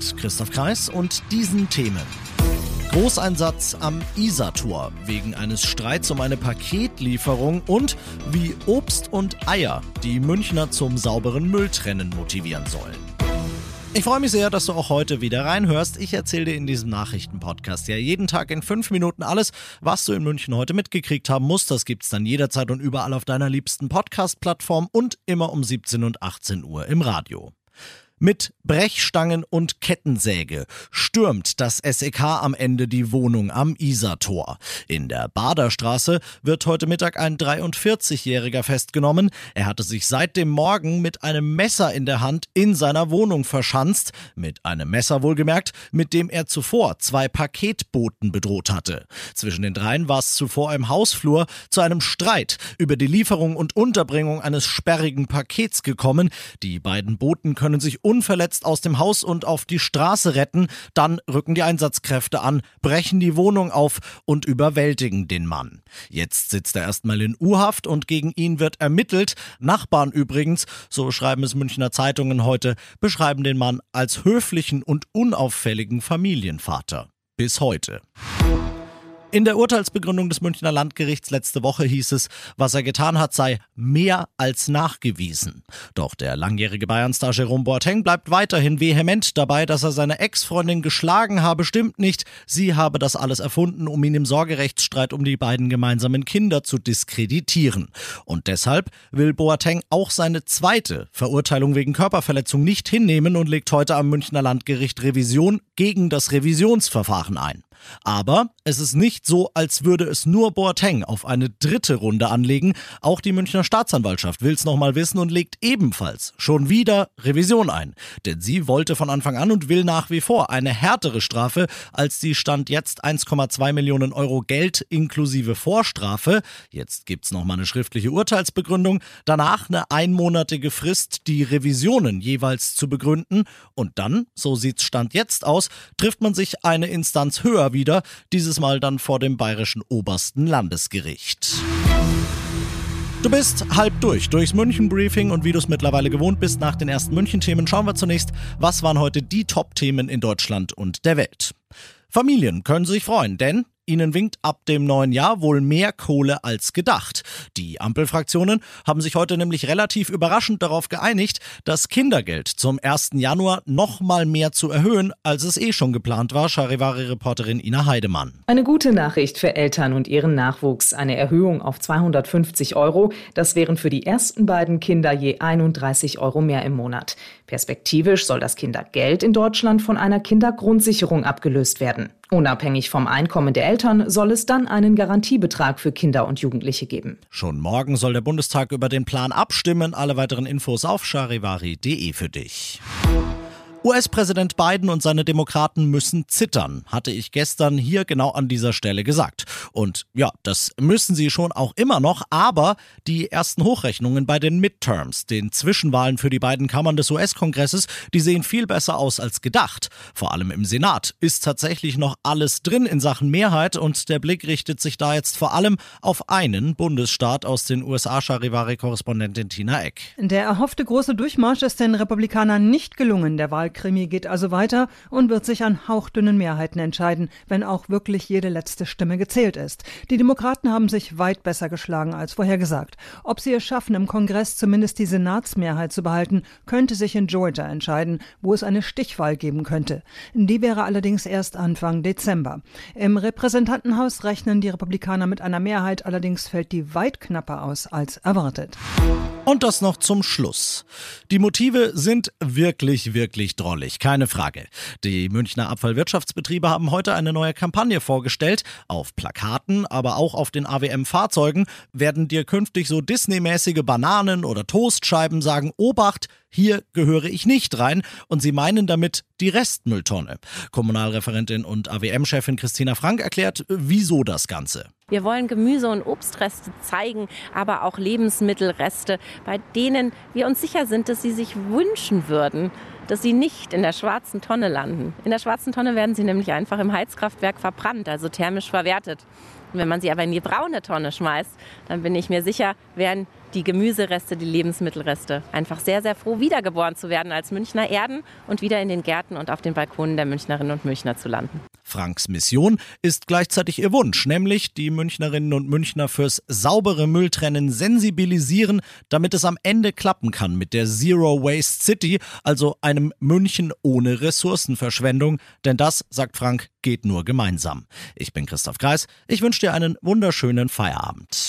Mit Christoph Kreis und diesen Themen. Großeinsatz am Isartor wegen eines Streits um eine Paketlieferung und wie Obst und Eier die Münchner zum sauberen Mülltrennen motivieren sollen. Ich freue mich sehr, dass du auch heute wieder reinhörst. Ich erzähle dir in diesem Nachrichtenpodcast ja jeden Tag in fünf Minuten alles, was du in München heute mitgekriegt haben musst. Das gibt's dann jederzeit und überall auf deiner liebsten Podcast-Plattform und immer um 17 und 18 Uhr im Radio. Mit Brechstangen und Kettensäge stürmt das SEK am Ende die Wohnung am Isartor. In der Baderstraße wird heute Mittag ein 43-Jähriger festgenommen. Er hatte sich seit dem Morgen mit einem Messer in der Hand in seiner Wohnung verschanzt. Mit einem Messer wohlgemerkt, mit dem er zuvor zwei Paketboten bedroht hatte. Zwischen den dreien war es zuvor im Hausflur zu einem Streit über die Lieferung und Unterbringung eines sperrigen Pakets gekommen. Die beiden Boten können sich unverletzt aus dem Haus und auf die Straße retten. Dann rücken die Einsatzkräfte an, brechen die Wohnung auf und überwältigen den Mann. Jetzt sitzt er erstmal in U-Haft und gegen ihn wird ermittelt. Nachbarn übrigens, so schreiben es Münchner Zeitungen heute, beschreiben den Mann als höflichen und unauffälligen Familienvater. Bis heute. In der Urteilsbegründung des Münchner Landgerichts letzte Woche hieß es, was er getan hat, sei mehr als nachgewiesen. Doch der langjährige Bayernstar Jerome Boateng bleibt weiterhin vehement dabei, dass er seine Ex-Freundin geschlagen habe, stimmt nicht. Sie habe das alles erfunden, um ihn im Sorgerechtsstreit um die beiden gemeinsamen Kinder zu diskreditieren. Und deshalb will Boateng auch seine zweite Verurteilung wegen Körperverletzung nicht hinnehmen und legt heute am Münchner Landgericht Revision gegen das Revisionsverfahren ein. Aber es ist nicht so, als würde es nur Boateng auf eine dritte Runde anlegen. Auch die Münchner Staatsanwaltschaft will es nochmal wissen und legt ebenfalls schon wieder Revision ein. Denn sie wollte von Anfang an und will nach wie vor eine härtere Strafe als die Stand jetzt 1,2 Millionen Euro Geld inklusive Vorstrafe. Jetzt gibt's nochmal eine schriftliche Urteilsbegründung. Danach eine einmonatige Frist, die Revisionen jeweils zu begründen. Und dann, so sieht's Stand jetzt aus, trifft man sich eine Instanz höher wieder, dieses Mal dann vor dem bayerischen obersten Landesgericht. Du bist halb durch durchs München-Briefing und wie du es mittlerweile gewohnt bist nach den ersten München-Themen, schauen wir zunächst, was waren heute die Top-Themen in Deutschland und der Welt. Familien können sich freuen, denn Ihnen winkt ab dem neuen Jahr wohl mehr Kohle als gedacht. Die Ampelfraktionen haben sich heute nämlich relativ überraschend darauf geeinigt, das Kindergeld zum 1. Januar noch mal mehr zu erhöhen, als es eh schon geplant war, Charivari-Reporterin Ina Heidemann. Eine gute Nachricht für Eltern und ihren Nachwuchs. Eine Erhöhung auf 250 Euro. Das wären für die ersten beiden Kinder je 31 Euro mehr im Monat. Perspektivisch soll das Kindergeld in Deutschland von einer Kindergrundsicherung abgelöst werden. Unabhängig vom Einkommen der Eltern soll es dann einen Garantiebetrag für Kinder und Jugendliche geben. Schon morgen soll der Bundestag über den Plan abstimmen. Alle weiteren Infos auf charivari.de für dich. US-Präsident Biden und seine Demokraten müssen zittern, hatte ich gestern hier genau an dieser Stelle gesagt. Und ja, das müssen sie schon auch immer noch, aber die ersten Hochrechnungen bei den Midterms, den Zwischenwahlen für die beiden Kammern des US-Kongresses, die sehen viel besser aus als gedacht. Vor allem im Senat ist tatsächlich noch alles drin in Sachen Mehrheit und der Blick richtet sich da jetzt vor allem auf einen Bundesstaat aus den USA, Charivari-Korrespondentin Tina Eck. Der erhoffte große Durchmarsch ist den Republikanern nicht gelungen. Der Wahl Wahlkrimi geht also weiter und wird sich an hauchdünnen Mehrheiten entscheiden, wenn auch wirklich jede letzte Stimme gezählt ist. Die Demokraten haben sich weit besser geschlagen als vorhergesagt. Ob sie es schaffen, im Kongress zumindest die Senatsmehrheit zu behalten, könnte sich in Georgia entscheiden, wo es eine Stichwahl geben könnte. Die wäre allerdings erst Anfang Dezember. Im Repräsentantenhaus rechnen die Republikaner mit einer Mehrheit, allerdings fällt die weit knapper aus als erwartet. Und das noch zum Schluss. Die Motive sind wirklich, wirklich drollig, keine Frage. Die Münchner Abfallwirtschaftsbetriebe haben heute eine neue Kampagne vorgestellt. Auf Plakaten, aber auch auf den AWM-Fahrzeugen werden dir künftig so Disney-mäßige Bananen oder Toastscheiben sagen, Obacht, hier gehöre ich nicht rein und sie meinen damit die Restmülltonne. Kommunalreferentin und AWM-Chefin Christina Frank erklärt, wieso das Ganze. Wir wollen Gemüse- und Obstreste zeigen, aber auch Lebensmittelreste, bei denen wir uns sicher sind, dass sie sich wünschen würden, dass sie nicht in der schwarzen Tonne landen. In der schwarzen Tonne werden sie nämlich einfach im Heizkraftwerk verbrannt, also thermisch verwertet. Und wenn man sie aber in die braune Tonne schmeißt, dann bin ich mir sicher, werden die Gemüsereste, die Lebensmittelreste einfach sehr, sehr froh, wiedergeboren zu werden als Münchner Erden und wieder in den Gärten und auf den Balkonen der Münchnerinnen und Münchner zu landen. Franks Mission ist gleichzeitig ihr Wunsch, nämlich die Münchnerinnen und Münchner fürs saubere Mülltrennen sensibilisieren, damit es am Ende klappen kann mit der Zero Waste City, also einem München ohne Ressourcenverschwendung. Denn das, sagt Frank, geht nur gemeinsam. Ich bin Christoph Kreis. Ich wünsche dir einen wunderschönen Feierabend.